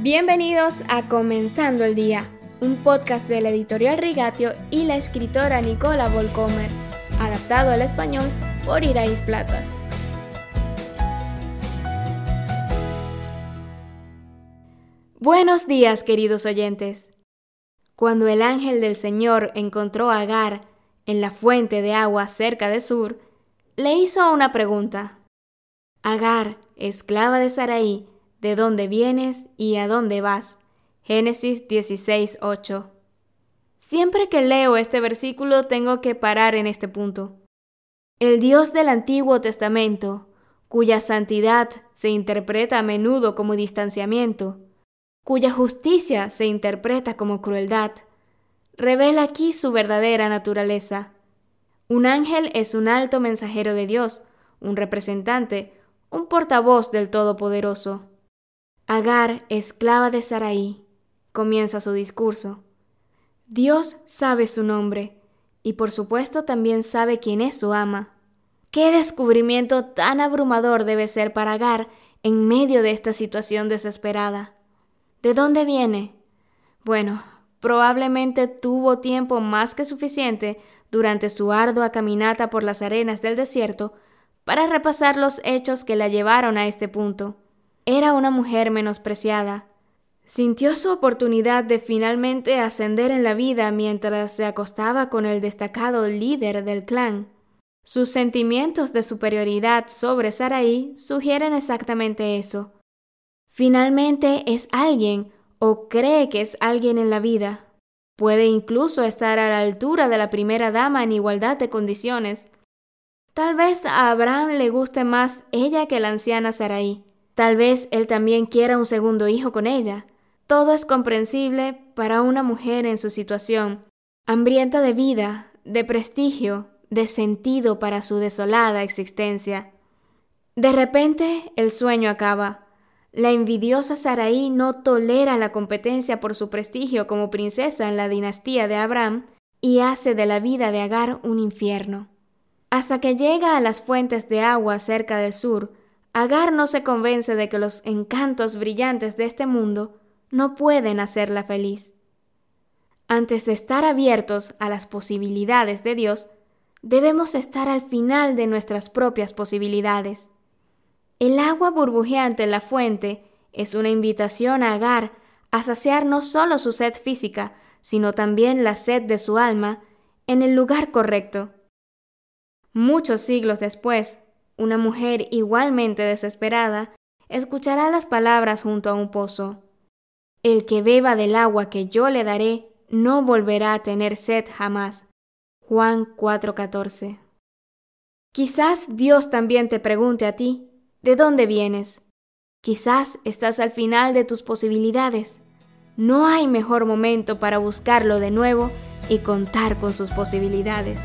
Bienvenidos a Comenzando el Día, un podcast de la editorial Rigatio y la escritora Nicola Volcomer, adaptado al español por Irais Plata. Buenos días, queridos oyentes. Cuando el ángel del Señor encontró a Agar en la fuente de agua cerca de Sur, le hizo una pregunta. Agar, esclava de Saraí, ¿de dónde vienes y a dónde vas? Génesis 16:8. Siempre que leo este versículo tengo que parar en este punto. El Dios del Antiguo Testamento, cuya santidad se interpreta a menudo como distanciamiento, cuya justicia se interpreta como crueldad, revela aquí su verdadera naturaleza. Un ángel es un alto mensajero de Dios, un representante, un portavoz del Todopoderoso. Agar, esclava de Saraí, comienza su discurso. Dios sabe su nombre y por supuesto también sabe quién es su ama. Qué descubrimiento tan abrumador debe ser para Agar en medio de esta situación desesperada. ¿De dónde viene? Bueno, probablemente tuvo tiempo más que suficiente durante su ardua caminata por las arenas del desierto para repasar los hechos que la llevaron a este punto. Era una mujer menospreciada. Sintió su oportunidad de finalmente ascender en la vida mientras se acostaba con el destacado líder del clan. Sus sentimientos de superioridad sobre Saraí sugieren exactamente eso. Finalmente es alguien o cree que es alguien en la vida. Puede incluso estar a la altura de la primera dama en igualdad de condiciones. Tal vez a Abraham le guste más ella que la anciana Saraí. Tal vez él también quiera un segundo hijo con ella. Todo es comprensible para una mujer en su situación, hambrienta de vida, de prestigio, de sentido para su desolada existencia. De repente el sueño acaba. La envidiosa Saraí no tolera la competencia por su prestigio como princesa en la dinastía de Abraham y hace de la vida de Agar un infierno. Hasta que llega a las fuentes de agua cerca del sur, Agar no se convence de que los encantos brillantes de este mundo no pueden hacerla feliz. Antes de estar abiertos a las posibilidades de Dios, debemos estar al final de nuestras propias posibilidades. El agua burbujeante en la fuente es una invitación a Agar a saciar no solo su sed física, sino también la sed de su alma en el lugar correcto. Muchos siglos después, una mujer igualmente desesperada escuchará las palabras junto a un pozo. El que beba del agua que yo le daré no volverá a tener sed jamás. Juan 4:14. Quizás Dios también te pregunte a ti, ¿de dónde vienes? Quizás estás al final de tus posibilidades. No hay mejor momento para buscarlo de nuevo y contar con sus posibilidades.